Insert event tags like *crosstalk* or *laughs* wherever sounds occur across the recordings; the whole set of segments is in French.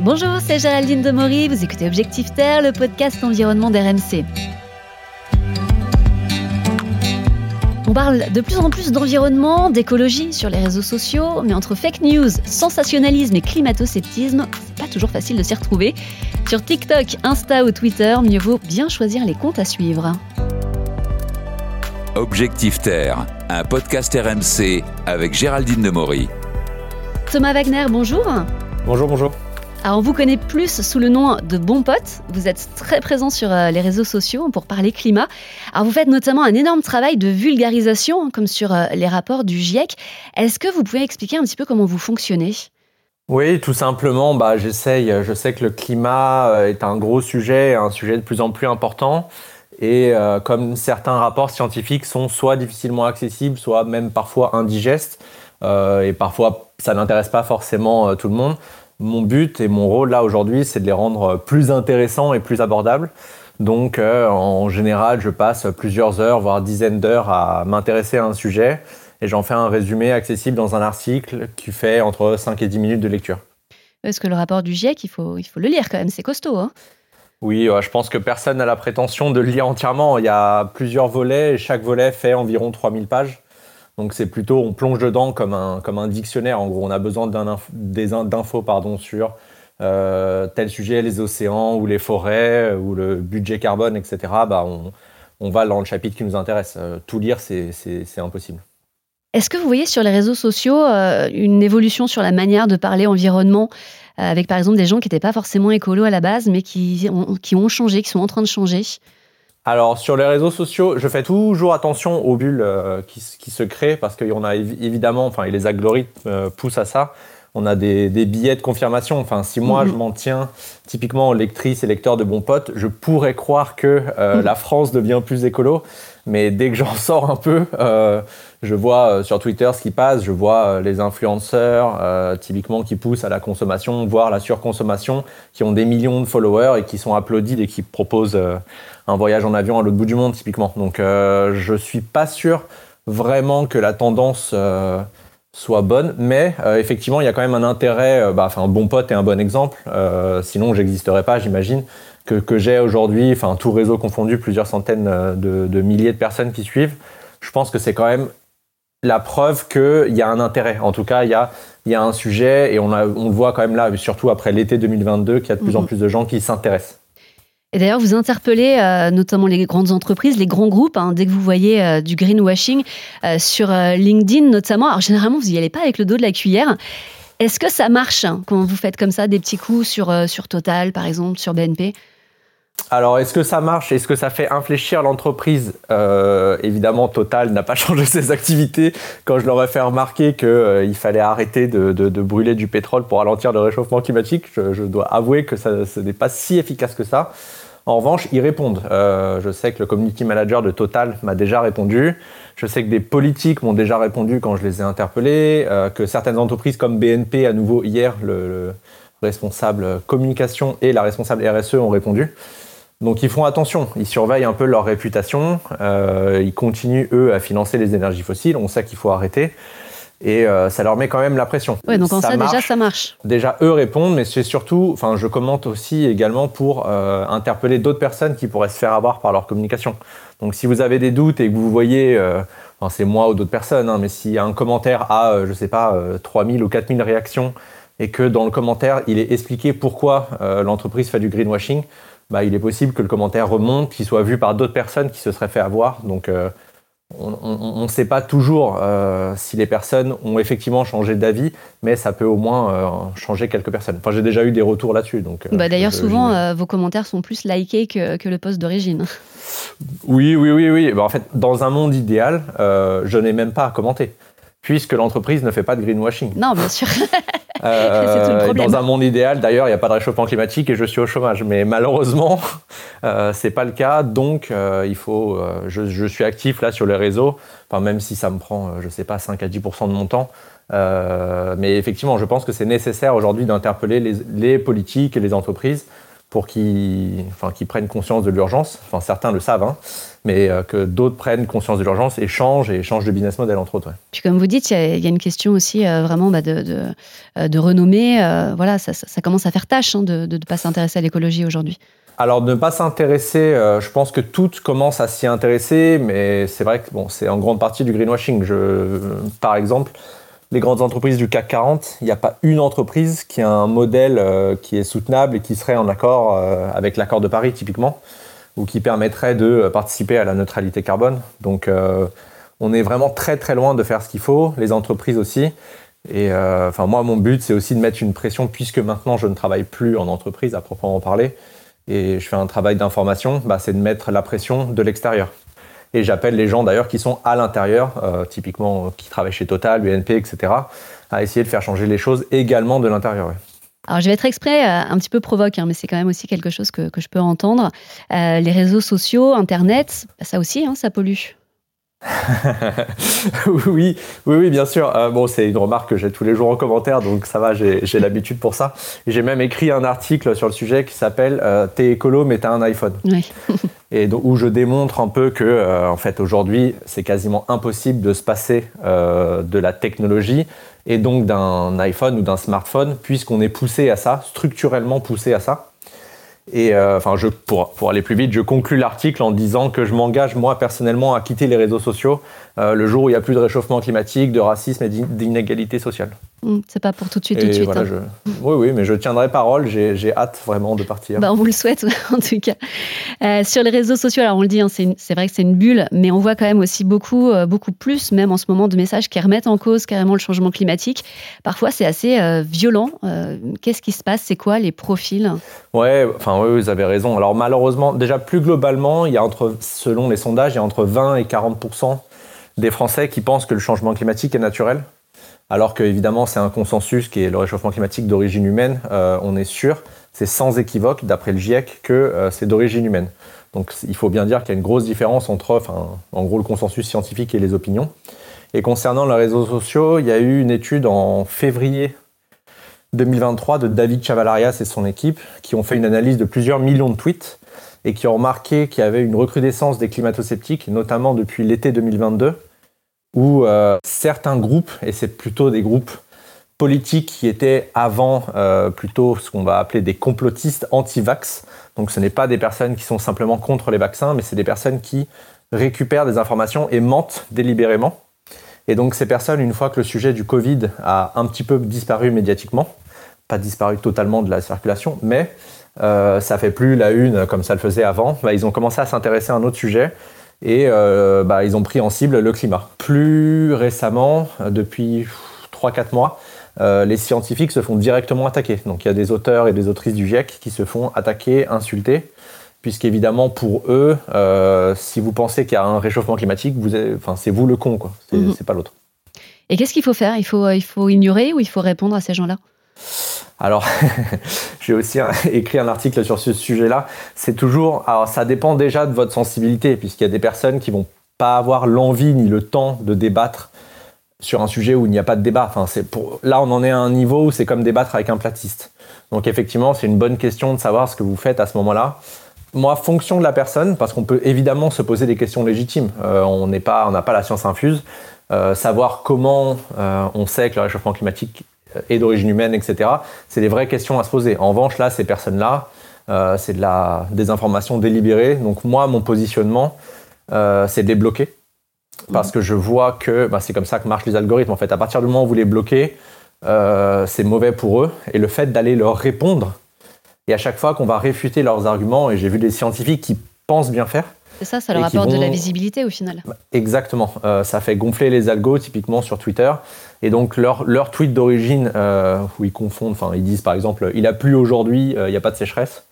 Bonjour, c'est Géraldine Demory, vous écoutez Objectif Terre, le podcast environnement d'RMC. On parle de plus en plus d'environnement, d'écologie sur les réseaux sociaux, mais entre fake news, sensationnalisme et climato-sceptisme, c'est pas toujours facile de s'y retrouver. Sur TikTok, Insta ou Twitter, mieux vaut bien choisir les comptes à suivre. Objectif Terre, un podcast RMC avec Géraldine Demory. Thomas Wagner, bonjour. Bonjour, bonjour. Alors on vous connaît plus sous le nom de Bon Pote. Vous êtes très présent sur euh, les réseaux sociaux pour parler climat. Alors vous faites notamment un énorme travail de vulgarisation, comme sur euh, les rapports du GIEC. Est-ce que vous pouvez expliquer un petit peu comment vous fonctionnez? Oui, tout simplement, bah, j'essaye. Je sais que le climat euh, est un gros sujet, un sujet de plus en plus important. Et comme certains rapports scientifiques sont soit difficilement accessibles, soit même parfois indigestes, et parfois ça n'intéresse pas forcément tout le monde, mon but et mon rôle là aujourd'hui, c'est de les rendre plus intéressants et plus abordables. Donc euh, en général, je passe plusieurs heures, voire dizaines d'heures à m'intéresser à un sujet et j'en fais un résumé accessible dans un article qui fait entre 5 et 10 minutes de lecture. Parce que le rapport du GIEC, il faut, il faut le lire quand même, c'est costaud. Hein oui, je pense que personne n'a la prétention de le lire entièrement. Il y a plusieurs volets et chaque volet fait environ 3000 pages. Donc c'est plutôt, on plonge dedans comme un, comme un dictionnaire. En gros, on a besoin d'infos pardon, sur euh, tel sujet, les océans ou les forêts ou le budget carbone, etc. Bah, on, on va dans le chapitre qui nous intéresse. Euh, tout lire, c'est impossible. Est-ce que vous voyez sur les réseaux sociaux euh, une évolution sur la manière de parler environnement avec par exemple des gens qui n'étaient pas forcément écolos à la base mais qui ont, qui ont changé, qui sont en train de changer? Alors sur les réseaux sociaux, je fais toujours attention aux bulles euh, qui, se créent parce qu'on a évidemment, enfin les algorithmes euh, poussent à ça. On a des, billets de confirmation. Enfin, si moi je mhm. m'en tiens typiquement aux lectrices et lecteurs de bons potes, je pourrais croire que euh, mhm. la France devient plus écolo. Mais dès que j'en *laughs* sors un peu, je vois sur Twitter ce qui passe, je vois les influenceurs typiquement qui poussent à la consommation, voire la surconsommation, qui ont des millions de followers et qui sont applaudis et qui proposent un voyage en avion à l'autre bout du monde typiquement. Donc euh, je suis pas sûr vraiment que la tendance euh, soit bonne, mais euh, effectivement il y a quand même un intérêt. bah, enfin un bon pote est un bon exemple. sinon j'existerais pas, j'imagine. Que, que j'ai aujourd'hui, enfin tout réseau confondu, plusieurs centaines de, milliers de personnes qui suivent. Je pense que c'est quand même la preuve qu'il y a un intérêt. En tout cas, il y a, y a un sujet et on, a, on le voit quand même là, surtout après l'été 2022, qu'il y a de plus en mhm. plus de gens qui s'intéressent. Et d'ailleurs, vous interpellez euh, notamment les grandes entreprises, les grands groupes, hein, dès que vous voyez euh, du greenwashing euh, sur LinkedIn notamment. Alors généralement, vous n'y allez pas avec le dos de la cuillère. Est-ce que ça marche hein, quand vous faites comme ça des petits coups sur, sur Total, par exemple, sur BNP alors, est-ce que ça marche? Est-ce que ça fait infléchir l'entreprise? Évidemment, Total n'a pas *laughs* changé ses activités quand je leur ai fait remarquer qu'il fallait arrêter de, brûler du pétrole pour ralentir le réchauffement climatique. Je, dois avouer que ça, ce n'est pas si efficace que ça. En revanche, ils répondent. Euh, je sais que le community manager de Total m'a déjà répondu. Je sais que des politiques m'ont déjà répondu quand je les ai interpellés. Euh, que certaines entreprises comme BNP, à nouveau hier, le, responsable communication et la responsable RSE ont répondu. Donc ils font attention, ils surveillent un peu leur réputation, euh, ils continuent eux à financer les énergies fossiles, on sait qu'il faut arrêter et euh, ça leur met quand même la pression. Oui, donc en ça, déjà ça marche. Déjà eux répondent, mais c'est surtout, enfin je commente aussi également pour euh, interpeller d'autres personnes qui pourraient se faire avoir par leur communication. Donc si vous avez des doutes et que vous voyez, enfin, c'est moi ou d'autres personnes, hein, mais si un commentaire a, je sais pas, 3000 ou 4000 réactions et que dans le commentaire il est expliqué pourquoi l'entreprise fait du greenwashing, bah, il est possible que le commentaire remonte, qu'il soit vu par d'autres personnes qui se seraient fait avoir. Donc on ne sait pas toujours euh, si les personnes ont effectivement changé d'avis, mais ça peut au moins euh, changer quelques personnes. Enfin, j'ai déjà eu des retours là-dessus. Donc, euh, bah, D'ailleurs, souvent, vos commentaires sont plus likés que, le post d'origine. Oui, oui, oui, oui. Bah, en fait, dans un monde idéal, je n'ai même pas à commenter, puisque l'entreprise ne fait pas de greenwashing. Non, bien sûr. *laughs* Euh, dans un monde idéal, d'ailleurs, il n'y a pas de réchauffement climatique et je suis au chômage. Mais malheureusement, *laughs* euh, c'est pas le cas. Donc, euh, il faut. Euh, je, suis actif là sur les réseaux, enfin, même si ça me prend, je sais pas, 5 à 10% de mon temps. mais effectivement, je pense que c'est nécessaire aujourd'hui d'interpeller les, les, politiques et les entreprises pour qu'ils enfin, prennent conscience de l'urgence. Enfin, certains le savent, hein, mais euh, que d'autres prennent conscience de l'urgence et changent et changent de business model, entre autres. Puis, comme vous dites, il y, a une question aussi euh, vraiment bah, de, de, euh, de, renommée. voilà, ça, ça, commence à faire tâche hein, de ne pas s'intéresser à l'écologie aujourd'hui. Alors, de ne pas s'intéresser, je pense que toutes commencent à s'y intéresser, mais c'est vrai que bon, c'est en grande partie du greenwashing. Je, par exemple, les grandes entreprises du CAC 40, il n'y a pas une entreprise qui a un modèle euh, qui est soutenable et qui serait en accord euh, avec l'accord de Paris typiquement, ou qui permettrait de euh, participer à la neutralité carbone. Donc on est vraiment très très loin de faire ce qu'il faut, les entreprises aussi. Et enfin moi mon but c'est aussi de mettre une pression puisque maintenant je ne travaille plus en entreprise à proprement parler et je fais un travail d'information, bah, c'est de mettre la pression de l'extérieur. Et j'appelle les gens d'ailleurs qui sont à l'intérieur, euh, typiquement qui travaillent chez Total, BNP, etc., à essayer de faire changer les choses également de l'intérieur. Alors, je vais être exprès euh, un petit peu provoque, hein, mais c'est quand même aussi quelque chose que, je peux entendre. Euh, les réseaux sociaux, Internet, ça aussi, hein, ça pollue. *laughs* oui, oui, oui, bien sûr. bon, c'est une remarque que j'ai tous les jours en commentaire, donc ça va, j'ai l'habitude pour ça. J'ai même écrit un article sur le sujet qui s'appelle T'es écolo, mais t'as un iPhone. Oui. *laughs* et où je démontre un peu que, euh, en fait, aujourd'hui, c'est quasiment impossible de se passer euh, de la technologie et donc d'un iPhone ou d'un smartphone, puisqu'on est poussé à ça, structurellement poussé à ça. Et euh, enfin, je, pour, pour aller plus vite, je conclus l'article en disant que je m'engage moi personnellement à quitter les réseaux sociaux euh, le jour où il n'y a plus de réchauffement climatique, de racisme et d'inégalité sociale. Mmh, c'est pas pour tout de suite, tout de suite. Hein. Oui, oui, mais je tiendrai parole. J'ai hâte vraiment de partir. Bah, on vous le souhaite, *laughs* en tout cas. Euh, sur les réseaux sociaux, alors on le dit, hein, c'est vrai que c'est une bulle, mais on voit quand même aussi beaucoup, beaucoup plus, même en ce moment, de messages qui remettent en cause carrément le changement climatique. Parfois, c'est assez violent. Qu'est-ce qui se passe? C'est quoi les profils? Ouais, enfin, oui, vous avez raison. Alors malheureusement, déjà plus globalement, il y a entre, selon les sondages, il y a entre 20 et 40 des Français qui pensent que le changement climatique est naturel, alors qu'évidemment c'est un consensus qui est le réchauffement climatique d'origine humaine, euh, on est sûr, c'est sans équivoque, d'après le GIEC, que euh, c'est d'origine humaine. Donc il faut bien dire qu'il y a une grosse différence entre, le consensus scientifique et les opinions. Et concernant les réseaux sociaux, il y a eu une étude en février 2023 de David Chavalarias et son équipe qui ont fait une analyse de plusieurs millions de tweets et qui ont remarqué qu'il y avait une recrudescence des climato-sceptiques, notamment depuis l'été 2022, où euh, certains groupes, et c'est plutôt des groupes politiques qui étaient avant euh, plutôt ce qu'on va appeler des complotistes anti-vax, donc ce n'est pas des personnes qui sont simplement contre les vaccins, mais c'est des personnes qui récupèrent des informations et mentent délibérément. Et donc ces personnes, une fois que le sujet du Covid a un petit peu disparu médiatiquement, pas disparu totalement de la circulation, mais euh, ça fait plus la une comme ça le faisait avant, bah, ils ont commencé à s'intéresser à un autre sujet et euh, bah, ils ont pris en cible le climat. Plus récemment, depuis 3-4 mois, euh, les scientifiques se font directement attaquer. Donc il y a des auteurs et des autrices du GIEC qui se font attaquer, insulter, puisqu'évidemment pour eux, euh, si vous pensez qu'il y a un réchauffement climatique, c'est vous le con, quoi. C'est mhm. pas l'autre. Et qu'est-ce qu'il faut faire? Il faut, il faut ignorer ou il faut répondre à ces gens-là? Alors, *laughs* j'ai aussi *laughs* écrit un article sur ce sujet-là. C'est toujours, alors ça dépend déjà de votre sensibilité, puisqu'il y a des personnes qui vont pas avoir l'envie ni le temps de débattre sur un sujet où il n'y a pas de débat. Là, on en est à un niveau où c'est comme débattre avec un platiste. Donc, effectivement, c'est une bonne question de savoir ce que vous faites à ce moment-là. Moi, fonction de la personne, parce qu'on peut évidemment se poser des questions légitimes. Euh, on n'est pas, on n'a pas la science infuse. Euh, savoir comment euh, on sait que le réchauffement climatique et d'origine humaine, etc. C'est des vraies questions à se poser. En revanche, là, ces personnes-là, euh, c'est de la désinformation délibérée. Donc moi, mon positionnement, euh, c'est de les bloquer. Parce que je vois que bah, c'est comme ça que marchent les algorithmes. En fait, à partir du moment où vous les bloquez, euh, c'est mauvais pour eux. Et le fait d'aller leur répondre, et à chaque fois qu'on va réfuter leurs arguments, et j'ai vu des scientifiques qui pensent bien faire, c'est ça, ça leur apporte de la visibilité au final. Bah, exactement. Euh, ça fait gonfler les algos, typiquement sur Twitter. Et donc, leur, leur tweet d'origine, euh, où ils confondent, enfin, ils disent par exemple, il a plu aujourd'hui, euh, il n'y a pas de sécheresse.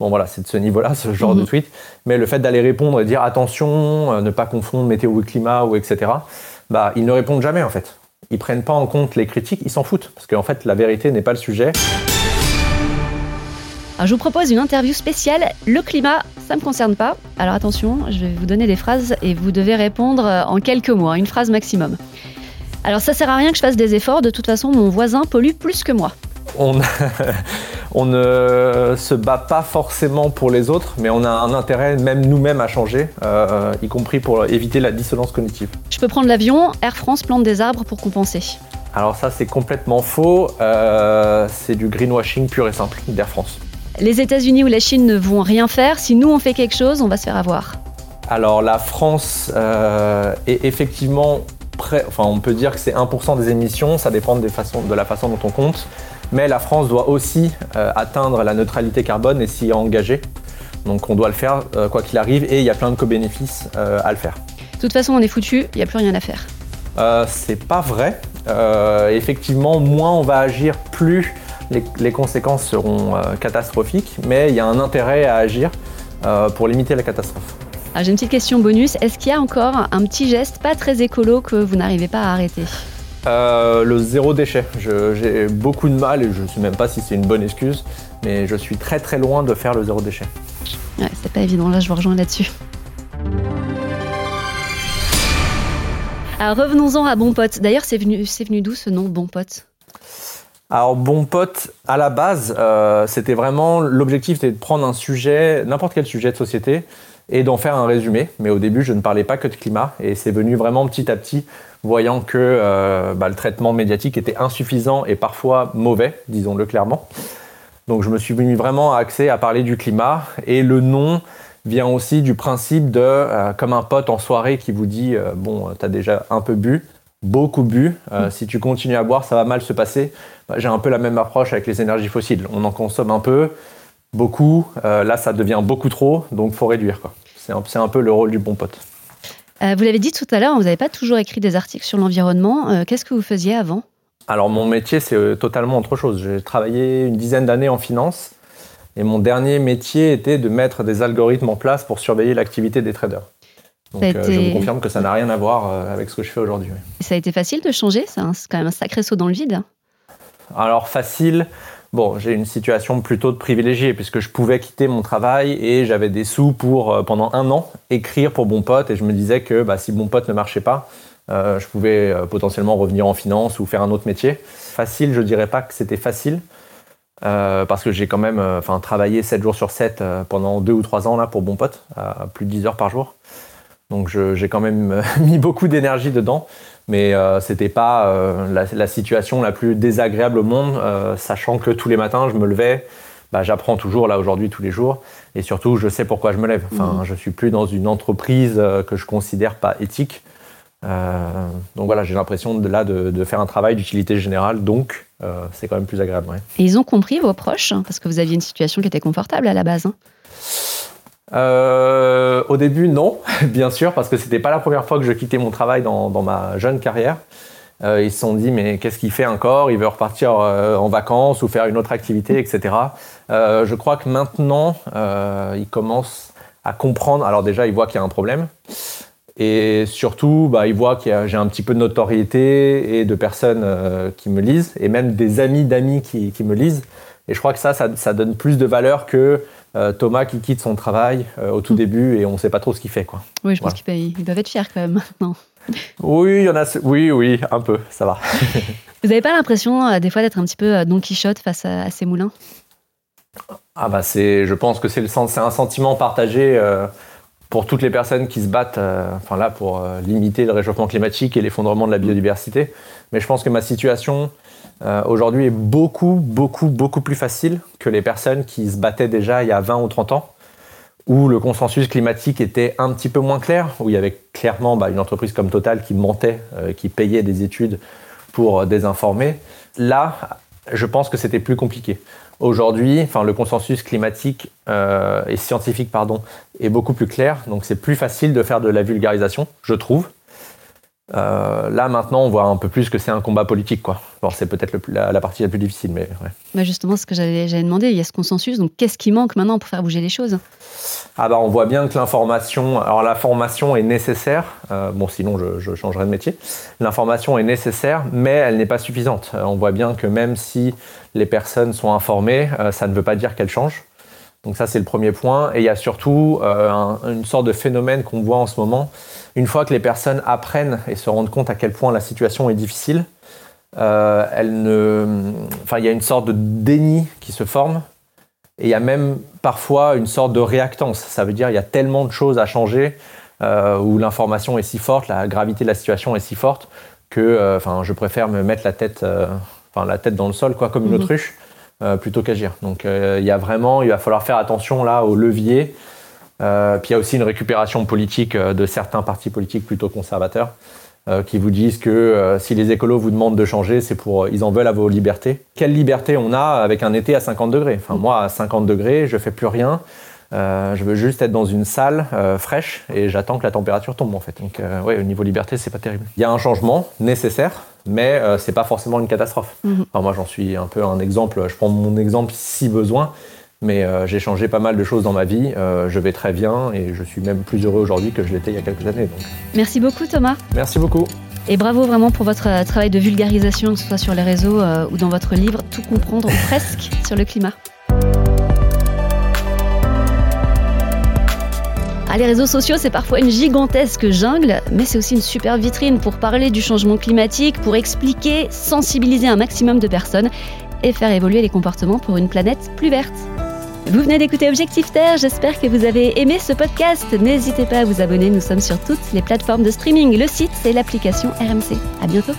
Bon, voilà, c'est de ce niveau-là, ce genre de mhm. tweet. Mais le fait d'aller répondre et dire attention, ne pas confondre météo et climat, ou etc., bah, ils ne répondent jamais en fait. Ils prennent pas en compte les critiques, ils s'en foutent. Parce qu'en fait, la vérité n'est pas le sujet. Je vous propose une interview spéciale. Le climat, ça ne me concerne pas. Alors attention, je vais vous donner des phrases et vous devez répondre en quelques mots, hein, une phrase maximum. Alors ça sert à rien que je fasse des efforts, de toute façon mon voisin pollue plus que moi. On *laughs* on ne se bat pas forcément pour les autres, mais on a un intérêt même nous-mêmes à changer, euh, y compris pour éviter la dissonance cognitive. Je peux prendre l'avion, Air France plante des arbres pour compenser. Alors ça c'est complètement faux, euh, c'est du greenwashing pur et simple d'Air France. Les États-Unis ou la Chine ne vont rien faire, si nous on fait quelque chose, on va se faire avoir. Alors la France euh, est effectivement prêt, enfin on peut dire que c'est 1% des émissions, ça dépend des façons, de la façon dont on compte. Mais la France doit aussi euh, atteindre la neutralité carbone et s'y engager. Donc on doit le faire euh, quoi qu'il arrive et il y a plein de co-bénéfices à le faire. De toute façon, on est foutu, il n'y a plus rien à faire. c'est pas vrai. effectivement, moins on va agir, plus les, conséquences seront catastrophiques, mais il y a un intérêt à agir pour limiter la catastrophe. Ah, j'ai une petite question bonus. Est-ce qu'il y a encore un petit geste pas très écolo que vous n'arrivez pas à arrêter? Euh, le zéro déchet. J'ai beaucoup de mal et je ne sais même pas si c'est une bonne excuse, mais je suis très très loin de faire le zéro déchet. Ouais, c'est pas évident, là je vous rejoins là-dessus. Alors revenons-en à Bon Pote. D'ailleurs, c'est venu, venu d'où ce nom Bon Pote alors bon pote, à la base, euh, c'était vraiment l'objectif, c'était de prendre un sujet, n'importe quel sujet de société, et d'en faire un résumé. Mais au début, je ne parlais pas que de climat et c'est venu vraiment petit à petit, voyant que euh, bah, le traitement médiatique était insuffisant et parfois mauvais, disons-le clairement. Donc je me suis venu vraiment axé à parler du climat et le nom vient aussi du principe de, euh, comme un pote en soirée qui vous dit, bon, tu as déjà un peu bu, beaucoup bu, mm. si tu continues à boire, ça va mal se passer. Bah, j'ai un peu la même approche avec les énergies fossiles. On en consomme un peu, beaucoup. Euh, là, ça devient beaucoup trop, donc faut réduire. C'est un, peu le rôle du bon pote. Euh, vous l'avez dit tout à l'heure, vous n'avez pas toujours écrit des articles sur l'environnement. Euh, qu'est-ce que vous faisiez avant? Alors, mon métier, c'est totalement autre chose. J'ai travaillé une dizaine d'années en finance. Et mon dernier métier était de mettre des algorithmes en place pour surveiller l'activité des traders. Donc je vous confirme que ça n'a rien à voir avec ce que je fais aujourd'hui. Ça a été facile de changer C'est quand même un sacré saut dans le vide. Alors facile, Bon, j'ai une situation plutôt de privilégié puisque je pouvais quitter mon travail et j'avais des sous pour, euh, pendant un an, écrire pour Bon Pote et je me disais que bah, si Bon Pote ne marchait pas, euh, je pouvais euh, potentiellement revenir en finance ou faire un autre métier. Facile, je dirais pas que c'était facile parce que j'ai quand même travaillé 7 jours sur 7 pendant 2 ou 3 ans là pour Bon Pote, à plus de 10 heures par jour. Donc j'ai quand même *laughs* mis beaucoup d'énergie dedans mais euh, c'était pas euh, la, situation la plus désagréable au monde, euh, sachant que tous les matins je me levais, bah, j'apprends toujours là aujourd'hui tous les jours, et surtout je sais pourquoi je me lève. Enfin, mmh. je suis plus dans une entreprise que je considère pas éthique. donc voilà, j'ai l'impression de, là de, faire un travail d'utilité générale, donc c'est quand même plus agréable. Et ils ont compris vos proches, hein, parce que vous aviez une situation qui était confortable à la base. Hein. Euh, au début, non, *laughs* bien sûr, parce que c'était pas la première fois que je quittais mon travail dans, ma jeune carrière. Euh, ils se sont dit, mais qu'est-ce qu'il fait encore? Il veut repartir euh, en vacances ou faire une autre activité, etc. je crois que maintenant, ils commencent à comprendre. Alors déjà, ils voient qu'il y a un problème. Et surtout, bah, ils voient que j'ai un petit peu de notoriété et de personnes qui me lisent, et même des amis d'amis qui, me lisent. Et je crois que ça, ça donne plus de valeur que Thomas qui quitte son travail euh, au tout début et on ne sait pas trop ce qu'il fait. Quoi. Oui, je pense qu'ils doivent être fiers quand même maintenant. Oui, il y en a. Oui, oui, un peu, ça va. *laughs* Vous n'avez pas l'impression euh, des fois d'être un petit peu Don Quichotte face à, ces moulins? Ah bah c'est, je pense que c'est le c'est un sentiment partagé pour toutes les personnes qui se battent, enfin là pour limiter le réchauffement climatique et l'effondrement de la biodiversité. Mais je pense que ma situation euh, aujourd'hui est beaucoup, beaucoup, beaucoup plus facile que les personnes qui se battaient déjà il y a 20 ou 30 ans, où le consensus climatique était un petit peu moins clair, où il y avait clairement bah, une entreprise comme Total qui mentait, euh, qui payait des études pour euh, désinformer. Là, je pense que c'était plus compliqué. Aujourd'hui, enfin, le consensus climatique et scientifique pardon, est beaucoup plus clair, donc c'est plus facile de faire de la vulgarisation, je trouve. Euh, là maintenant, on voit un peu plus que c'est un combat politique, quoi. c'est peut-être la, partie la plus difficile, mais ouais. Bah justement, ce que j'allais demander, il y a ce consensus. Donc, qu'est-ce qui manque maintenant pour faire bouger les choses? Ah bah, on voit bien que l'information, alors l'information est nécessaire. Euh, bon, sinon je, je, changerai de métier. L'information est nécessaire, mais elle n'est pas suffisante. Euh, on voit bien que même si les personnes sont informées, ça ne veut pas dire qu'elles changent. Donc ça, c'est le premier point. Et il y a surtout une sorte de phénomène qu'on voit en ce moment une fois que les personnes apprennent et se rendent compte à quel point la situation est difficile, elle ne, enfin, il y a une sorte de déni qui se forme. Et il y a même parfois une sorte de réactance. Ça veut dire il y a tellement de choses à changer où l'information est si forte, la gravité de la situation est si forte que, enfin, je préfère me mettre la tête, enfin, la tête dans le sol, quoi, comme une mhm. autruche, plutôt qu'agir. Donc, il y a vraiment, il va falloir faire attention là au levier euh, puis il y a aussi une récupération politique euh, de certains partis politiques plutôt conservateurs euh, qui vous disent que si les écolos vous demandent de changer, c'est pour ils en veulent à vos libertés. Quelle liberté on a avec un été à 50 degrés? Enfin moi à 50 degrés, je fais plus rien. je veux juste être dans une salle fraîche et j'attends que la température tombe en fait. Donc ouais, au niveau liberté, c'est pas terrible. Il y a un changement nécessaire, mais c'est pas forcément une catastrophe. Mhm. Enfin, moi j'en suis un peu un exemple. Je prends mon exemple si besoin. Mais euh, j'ai changé pas mal de choses dans ma vie. Euh, je vais très bien et je suis même plus heureux aujourd'hui que je l'étais il y a quelques années. Merci beaucoup Thomas. Merci beaucoup. Et bravo vraiment pour votre euh, travail de vulgarisation, que ce soit sur les réseaux ou dans votre livre, tout comprendre presque sur le climat. Ah, les réseaux sociaux, c'est parfois une gigantesque jungle, mais c'est aussi une super vitrine pour parler du changement climatique, pour expliquer, sensibiliser un maximum de personnes et faire évoluer les comportements pour une planète plus verte. Vous venez d'écouter Objectif Terre, j'espère que vous avez aimé ce podcast. N'hésitez pas à vous abonner, nous sommes sur toutes les plateformes de streaming, le site et l'application RMC. À bientôt.